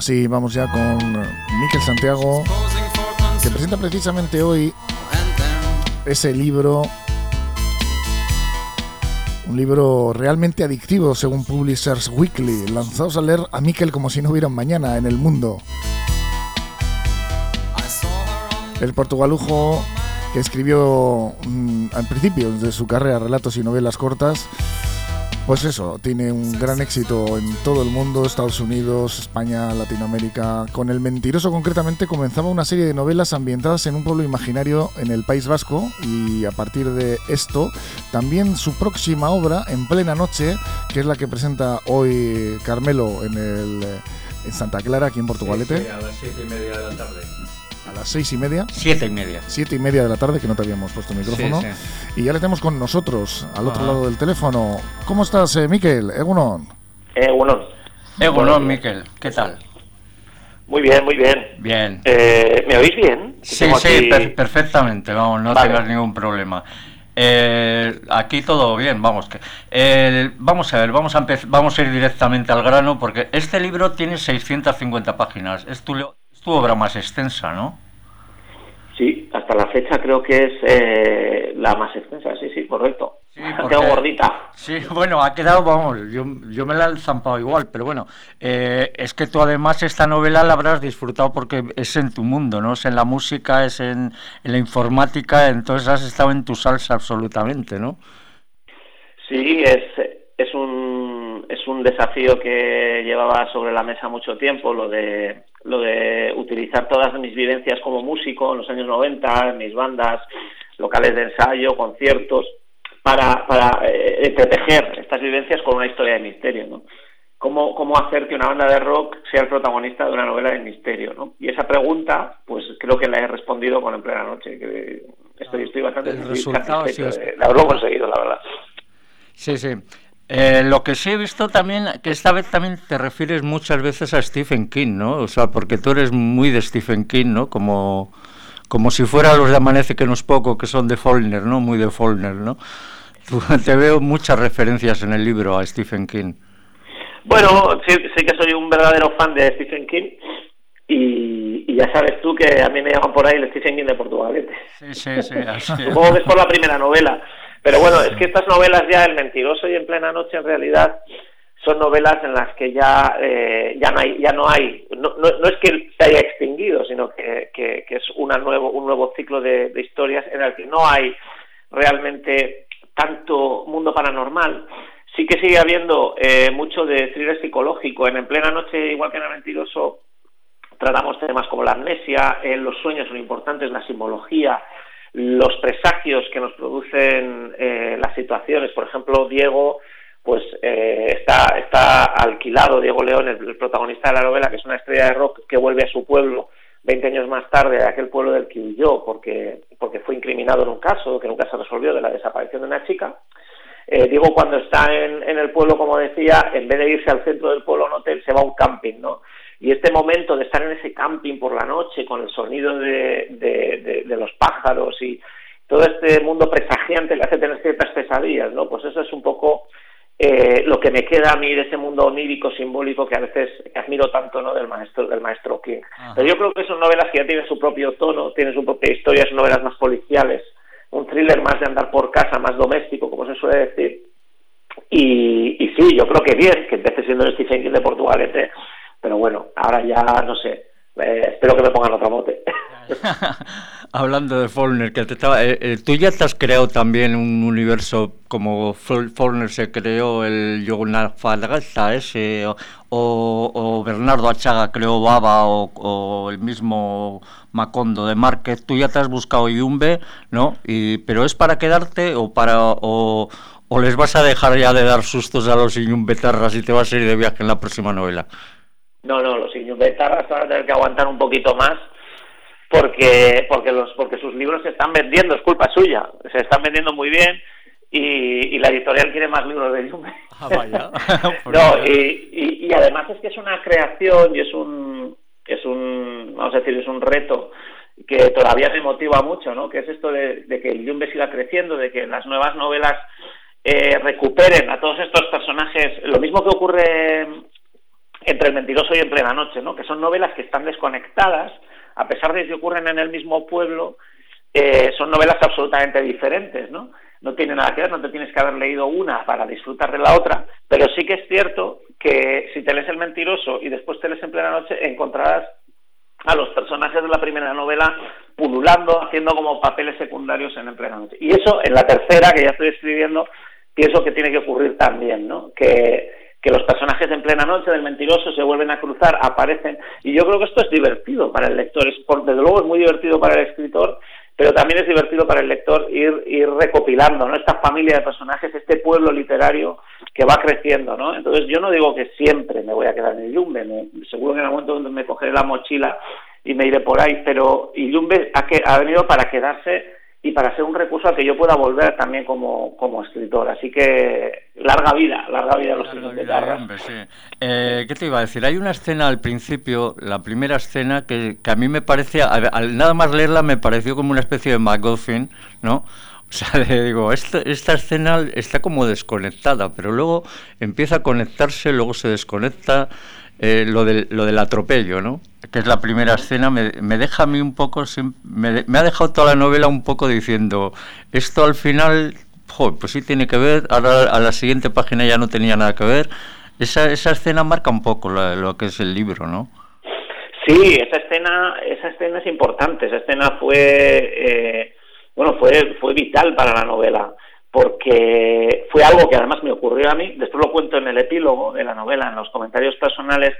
ahora sí, vamos ya con Miquel Santiago, que presenta precisamente hoy ese libro, un libro realmente adictivo según Publishers Weekly, lanzados a leer a Miquel como si no hubiera mañana en el mundo. El portugalujo que escribió mm, al principio de su carrera relatos y novelas cortas, pues eso, tiene un gran éxito en todo el mundo, Estados Unidos, España, Latinoamérica. Con El Mentiroso concretamente comenzaba una serie de novelas ambientadas en un pueblo imaginario en el País Vasco y a partir de esto también su próxima obra, En plena noche, que es la que presenta hoy Carmelo en, el, en Santa Clara, aquí en Portugalete. a las siete y media de la tarde a las seis y media. Siete y media. Siete y media de la tarde, que no te habíamos puesto el micrófono. Y ya le tenemos con nosotros, al otro ah. lado del teléfono. ¿Cómo estás, eh, Miquel? Egunon. Egunon. Egunon, Miquel. ¿Qué tal? Muy bien, muy bien. Bien. Eh, ¿Me oís bien? Sí, sí, perfectamente, vamos, no tengas ningún problema. Eh, aquí todo bien, vamos que vamos a ver, vamos a vamos a ir directamente al grano porque este libro tiene 650 páginas. Es tu, tu obra más extensa, ¿no? Sí, hasta la fecha creo que es eh, la más extensa, sí, sí, correcto. Sí, ha quedado gordita. Sí, bueno, ha quedado, vamos, yo, yo me la he zampado igual, pero bueno, eh, es que tú además esta novela la habrás disfrutado porque es en tu mundo, ¿no? Es en la música, es en, en la informática, entonces has estado en tu salsa absolutamente, ¿no? Sí, es, es un, es un desafío que llevaba sobre la mesa mucho tiempo, lo de, lo de utilizar todas mis vivencias como músico en los años 90, en mis bandas, locales de ensayo, conciertos, para, para eh, entretejer estas vivencias con una historia de misterio, ¿no? ¿Cómo, ¿Cómo hacer que una banda de rock sea el protagonista de una novela de misterio, ¿no? Y esa pregunta, pues creo que la he respondido con En plena noche, que estoy, estoy bastante... El resultado sí Lo he conseguido, la verdad. Sí, sí. Eh, lo que sí he visto también, que esta vez también te refieres muchas veces a Stephen King, ¿no? O sea, porque tú eres muy de Stephen King, ¿no? Como, como si fuera los de Amanece que no es poco, que son de Faulkner, ¿no? Muy de Faulkner, ¿no? te veo muchas referencias en el libro a Stephen King. Bueno, sí, que soy un verdadero fan de Stephen King y, ya sabes tú que a mí me llaman por ahí el Stephen King de Portugal. Sí, sí, sí. Supongo que es por la primera novela. Pero bueno, es que estas novelas ya, El mentiroso y En plena noche, en realidad son novelas en las que ya, eh, ya no hay, no, no, no, es que se haya extinguido, sino que, que, es una nuevo, un nuevo ciclo de, historias en el que no hay realmente tanto mundo paranormal. Sí que sigue habiendo eh, mucho de thriller psicológico. En En plena noche, igual que en El mentiroso, tratamos temas como la amnesia, eh, los sueños son importantes, la simbología, los presagios que nos producen eh, las situaciones. Por ejemplo, Diego pues eh, está, está alquilado, Diego León, el, protagonista de la novela, que es una estrella de rock que vuelve a su pueblo 20 años más tarde, a aquel pueblo del que huyó porque, porque fue incriminado en un caso que nunca se resolvió de la desaparición de una chica. Eh, Diego cuando está en, en, el pueblo, como decía, en vez de irse al centro del pueblo a un hotel, se va a un camping, ¿no? Y este momento de estar en ese camping por la noche con el sonido de, los pájaros y todo este mundo presagiante le hace tener ciertas pesadillas, ¿no? Pues eso es un poco eh, lo que me queda a mí de ese mundo onírico, simbólico que a veces admiro tanto, ¿no? Del maestro, del maestro King. Pero yo creo que son novelas que ya tienen su propio tono, tienen su propia historia, son novelas más policiales, un thriller más de andar por casa, más doméstico, como se suele decir. Y, y sí, yo creo que bien que empecé siendo el Stephen King de Portugalete pero bueno, ahora ya no sé. Eh, espero que me pongan otro mote. Hablando de Faulkner, que te estaba, eh, eh, tú ya te has creado también un universo como Faulkner se creó el Falgasta ese, o, o, Bernardo Achaga creó Baba, o, el mismo Macondo de Márquez. Tú ya te has buscado Yumbe, ¿no? Y, pero es para quedarte o para o, o les vas a dejar ya de dar sustos a los Iñumbetarras y te vas a ir de viaje en la próxima novela. No, no, los Iñubetarras van a tener que aguantar un poquito más porque porque los porque sus libros se están vendiendo, es culpa suya, se están vendiendo muy bien y, la editorial quiere más libros de Yumbe. Ah, vaya. no, y, y, además es que es una creación y es un es un vamos a decir es un reto que todavía me motiva mucho, ¿no? Que es esto de, que el Yumbe siga creciendo, de que las nuevas novelas eh, recuperen a todos estos personajes. Lo mismo que ocurre entre del mentiroso y en plena noche, ¿no? Que son novelas que están desconectadas, a pesar de que ocurren en el mismo pueblo, eh, son novelas absolutamente diferentes, ¿no? No tiene nada que ver, no te tienes que haber leído una para disfrutar de la otra, pero sí que es cierto que si te lees El Mentiroso y después te lees En Plena Noche, encontrarás a los personajes de la primera novela pululando, haciendo como papeles secundarios en En Plena Noche. Y eso, en la tercera, que ya estoy escribiendo, pienso que tiene que ocurrir también, ¿no? Que, que los personajes en plena noche del mentiroso se vuelven a cruzar, aparecen, y yo creo que esto es divertido para el lector, es, desde luego es muy divertido para el escritor, pero también es divertido para el lector ir, ir recopilando ¿no? esta familia de personajes, este pueblo literario que va creciendo. ¿no? Entonces yo no digo que siempre me voy a quedar en Yumbe, seguro que en algún momento me cogeré la mochila y me iré por ahí, pero Yumbe ha, que, ha venido para quedarse y para ser un recurso al que yo pueda volver también como, como escritor. Así que larga vida, larga vida a los libros de Hombre, sí. eh, ¿Qué te iba a decir? Hay una escena al principio, la primera escena, que, que a mí me parece, al, nada más leerla me pareció como una especie de MacGuffin, ¿no? O sea, le digo, esta, esta escena está como desconectada, pero luego empieza a conectarse, luego se desconecta. Eh, lo, del, lo del atropello, ¿no? que es la primera escena, me, me deja a mí un poco, me, me, ha dejado toda la novela un poco diciendo, esto al final, pues sí tiene que ver, ahora a la siguiente página ya no tenía nada que ver. Esa, esa escena marca un poco lo que es el libro, ¿no? Sí, esa escena, esa escena es importante, esa escena fue, eh, bueno, fue, fue vital para la novela porque fue algo que además me ocurrió a mí, después lo cuento en el epílogo de la novela, en los comentarios personales,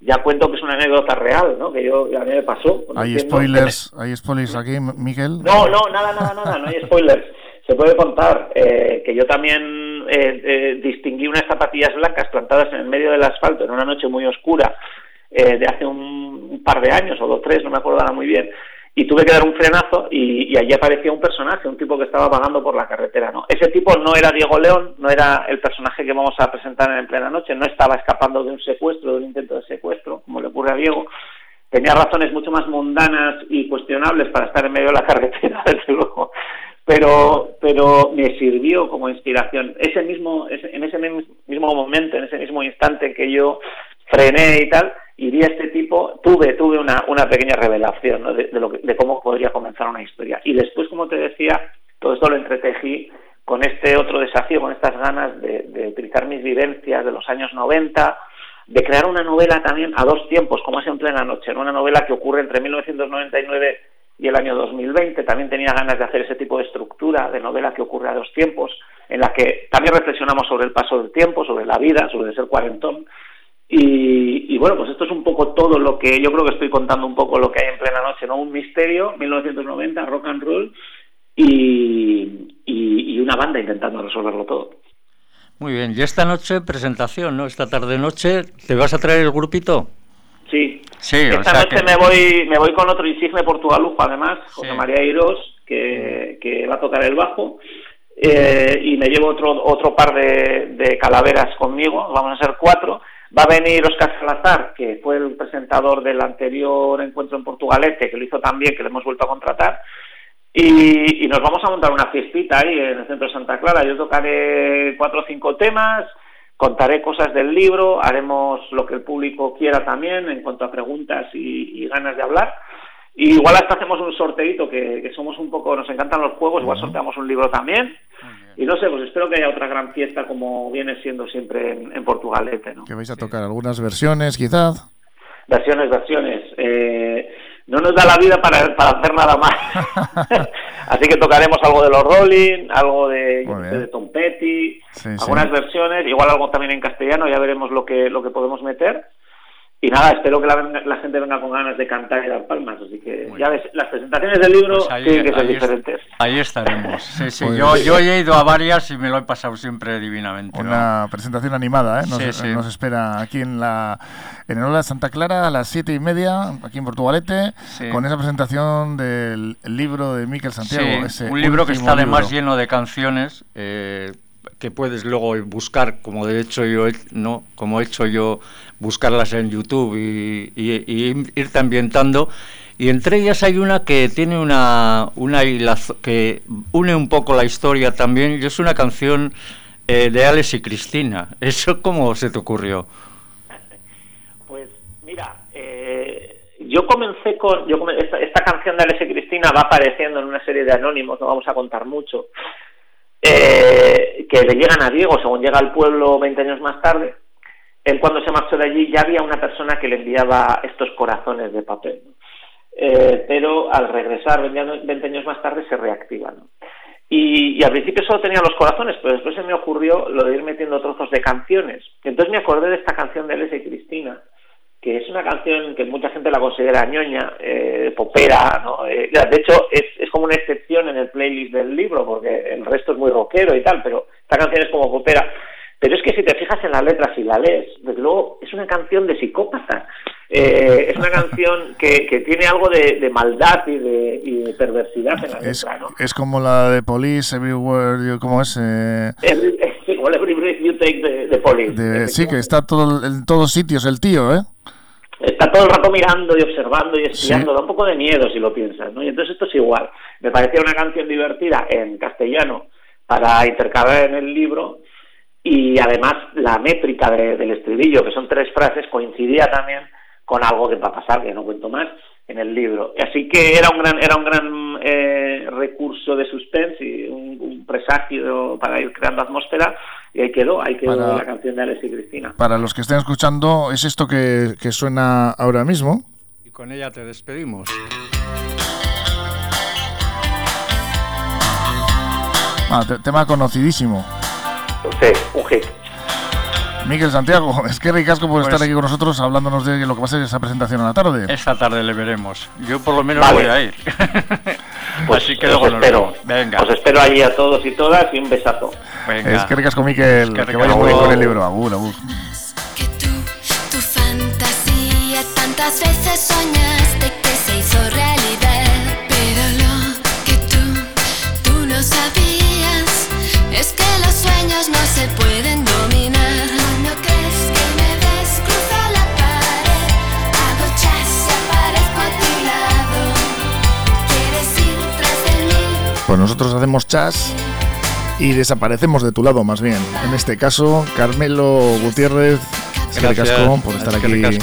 ya cuento que es una anécdota real, ¿no? Que yo a mí me pasó. ¿Hay spoilers, ¿Hay spoilers aquí, Miguel? No, no, nada, nada, nada, no hay spoilers. Se puede contar eh, que yo también eh, eh, distinguí unas zapatillas blancas plantadas en el medio del asfalto en una noche muy oscura de hace un, par de años o dos, tres, no me acuerdo nada muy bien, y tuve que dar un frenazo y, allí aparecía un personaje, un tipo que estaba vagando por la carretera, ¿no? Ese tipo no era Diego León, no era el personaje que vamos a presentar en plena noche, no estaba escapando de un secuestro, de un intento de secuestro, como le ocurre a Diego. Tenía razones mucho más mundanas y cuestionables para estar en medio de la carretera, desde luego. Pero, pero me sirvió como inspiración. Ese mismo, en ese mismo momento, en ese mismo instante que yo frené y tal, y vi a este tipo, tuve, tuve una, una pequeña revelación de, lo de cómo podría comenzar una historia. Y después, como te decía, todo esto lo entretejí con este otro desafío, con estas ganas de, utilizar mis vivencias de los años 90, de crear una novela también a dos tiempos, como es en plena noche, una novela que ocurre entre 1999 y el año 2020. También tenía ganas de hacer ese tipo de estructura de novela que ocurre a dos tiempos, en la que también reflexionamos sobre el paso del tiempo, sobre la vida, sobre ser cuarentón, y, bueno, pues esto es un poco todo lo que yo creo que estoy contando un poco lo que hay en plena noche, ¿no? Un misterio, 1990, rock and roll y, y, una banda intentando resolverlo todo. Muy bien, y esta noche presentación, ¿no? Esta tarde noche, ¿te vas a traer el grupito? Sí, sí esta noche me voy me voy con otro insigne portugalujo además, José María Irós, que, que va a tocar el bajo. Eh, y me llevo otro otro par de, de calaveras conmigo, vamos a ser cuatro, Va a venir Oscar Salazar, que fue el presentador del anterior encuentro en Portugalete, que lo hizo también, que le hemos vuelto a contratar. Y, nos vamos a montar una fiestita ahí en el centro de Santa Clara. Yo tocaré cuatro o cinco temas, contaré cosas del libro, haremos lo que el público quiera también en cuanto a preguntas y, ganas de hablar. Y igual hasta hacemos un sorteito, que, somos un poco, nos encantan los juegos, igual sorteamos un libro también. Y no sé, pues espero que haya otra gran fiesta como viene siendo siempre en, Portugalete. ¿no? Que vais a tocar algunas versiones, quizás. Versiones, versiones. Eh, no nos da la vida para, para hacer nada más. Así que tocaremos algo de los Rolling, algo de, de Tom Petty, algunas versiones, igual algo también en castellano, ya veremos lo que, lo que podemos meter. Y nada, espero que la, gente venga con ganas de cantar y dar palmas. Así que ya ves, las presentaciones del libro pues tienen que ser diferentes. ahí estaremos. Sí, sí. Pues yo, yo, he ido a varias y me lo he pasado siempre divinamente. Una presentación animada, ¿eh? Nos, nos, espera aquí en la en el Ola de Santa Clara a las siete y media, aquí en Portugalete, con esa presentación del libro de Miquel Santiago. un libro que está además lleno de canciones. Eh, que puedes luego buscar, como de hecho yo, no, como he hecho yo, buscarlas en YouTube y, irte ambientando. Y entre ellas hay una que tiene una, una que une un poco la historia también, y es una canción eh, de Alex y Cristina. ¿Eso cómo se te ocurrió? Pues Eh, yo comencé con. Yo esta, canción de Alessia Cristina va apareciendo en una serie de anónimos, no vamos a contar mucho, eh, que le llegan a Diego según llega al pueblo 20 años más tarde. Él, cuando se marchó de allí, ya había una persona que le enviaba estos corazones de papel. Eh, pero al regresar 20 años más tarde se reactiva. Y, al principio solo tenía los corazones, pero después se me ocurrió lo de ir metiendo trozos de canciones. Entonces me acordé de esta canción de Leslie y Cristina, que es una canción que mucha gente la considera ñoña, eh, popera, ¿no? Eh, de hecho es, como una excepción en el playlist del libro, porque el resto es muy rockero y tal, pero esta canción es como popera. Pero es que si te fijas en las letras y la lees, desde luego es una canción de psicópata. Eh, es una canción que, que tiene algo de, maldad y de, perversidad en la letra, ¿no? Es como la de Police Everywhere, ¿cómo es? Eh... Sí, como Every Breath You Take de, Police. sí, que está todo, en todos sitios el tío, ¿eh? Está todo el rato mirando y observando y espiando, da un poco de miedo si lo piensas, ¿no? Y entonces esto es igual. Me parecía una canción divertida en castellano para intercalar en el libro y además la métrica del estribillo, que son tres frases, coincidía también con algo que va a pasar, que no cuento más, en el libro. Así que era un gran, era un gran eh, recurso de suspense y un, presagio para ir creando atmósfera y ahí quedó, ahí quedó la canción de Alex y Cristina. Para los que estén escuchando, es esto que, que suena ahora mismo. Y con ella te despedimos. Ah, tema conocidísimo. Sí, un hit. Miguel Santiago, es que ricasco por estar pues aquí con nosotros hablándonos de lo que va a ser esa presentación a la tarde. Esta tarde le veremos. Yo por lo menos voy a ir. pues Así que luego os espero. Venga. Os espero allí a todos y todas y un besazo. Venga. Es que ricasco, Miguel. que, que vaya muy bien con el libro. Abur, abur. Que tú, tu fantasía, tantas veces soñaste que se hizo realidad. Nosotros hacemos chas y desaparecemos de tu lado más bien. En este caso, Carmelo Gutiérrez, Gracias por estar aquí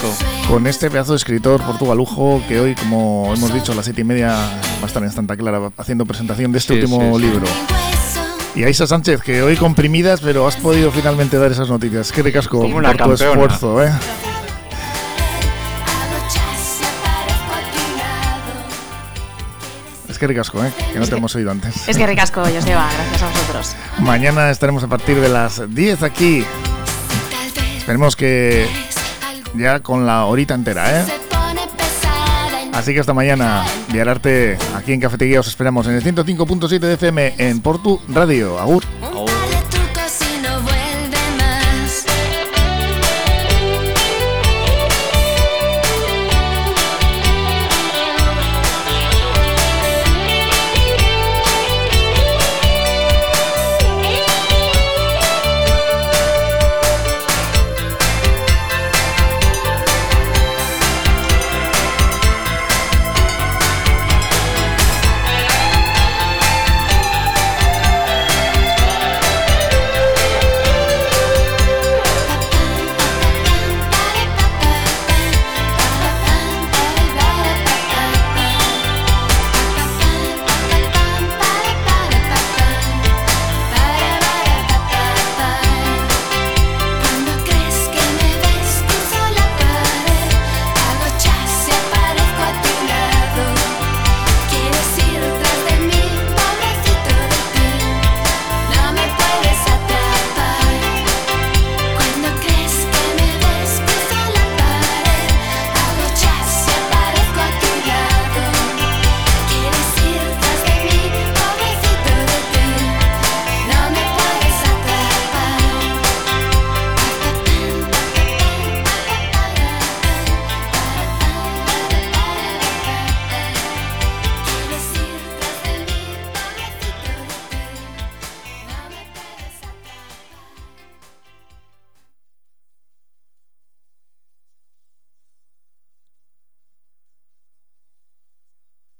con este pedazo de escritor portugalujo que hoy, como hemos dicho, a las siete y media va a estar en Santa Clara haciendo presentación de este último libro. Y Aisa Sánchez, que hoy comprimidas, pero has podido finalmente dar esas noticias. Qué ricasco por tu esfuerzo, ¿eh? Que ricasco, ¿eh? que no te hemos oído antes. Es que ricasco, Joseba, gracias a vosotros. Mañana estaremos a partir de las 10 aquí. Esperemos que ya con la horita entera, ¿eh? Así que hasta mañana, Viararte aquí en Cafetería os esperamos en el 105.7 de FM en Portu Radio. Agur.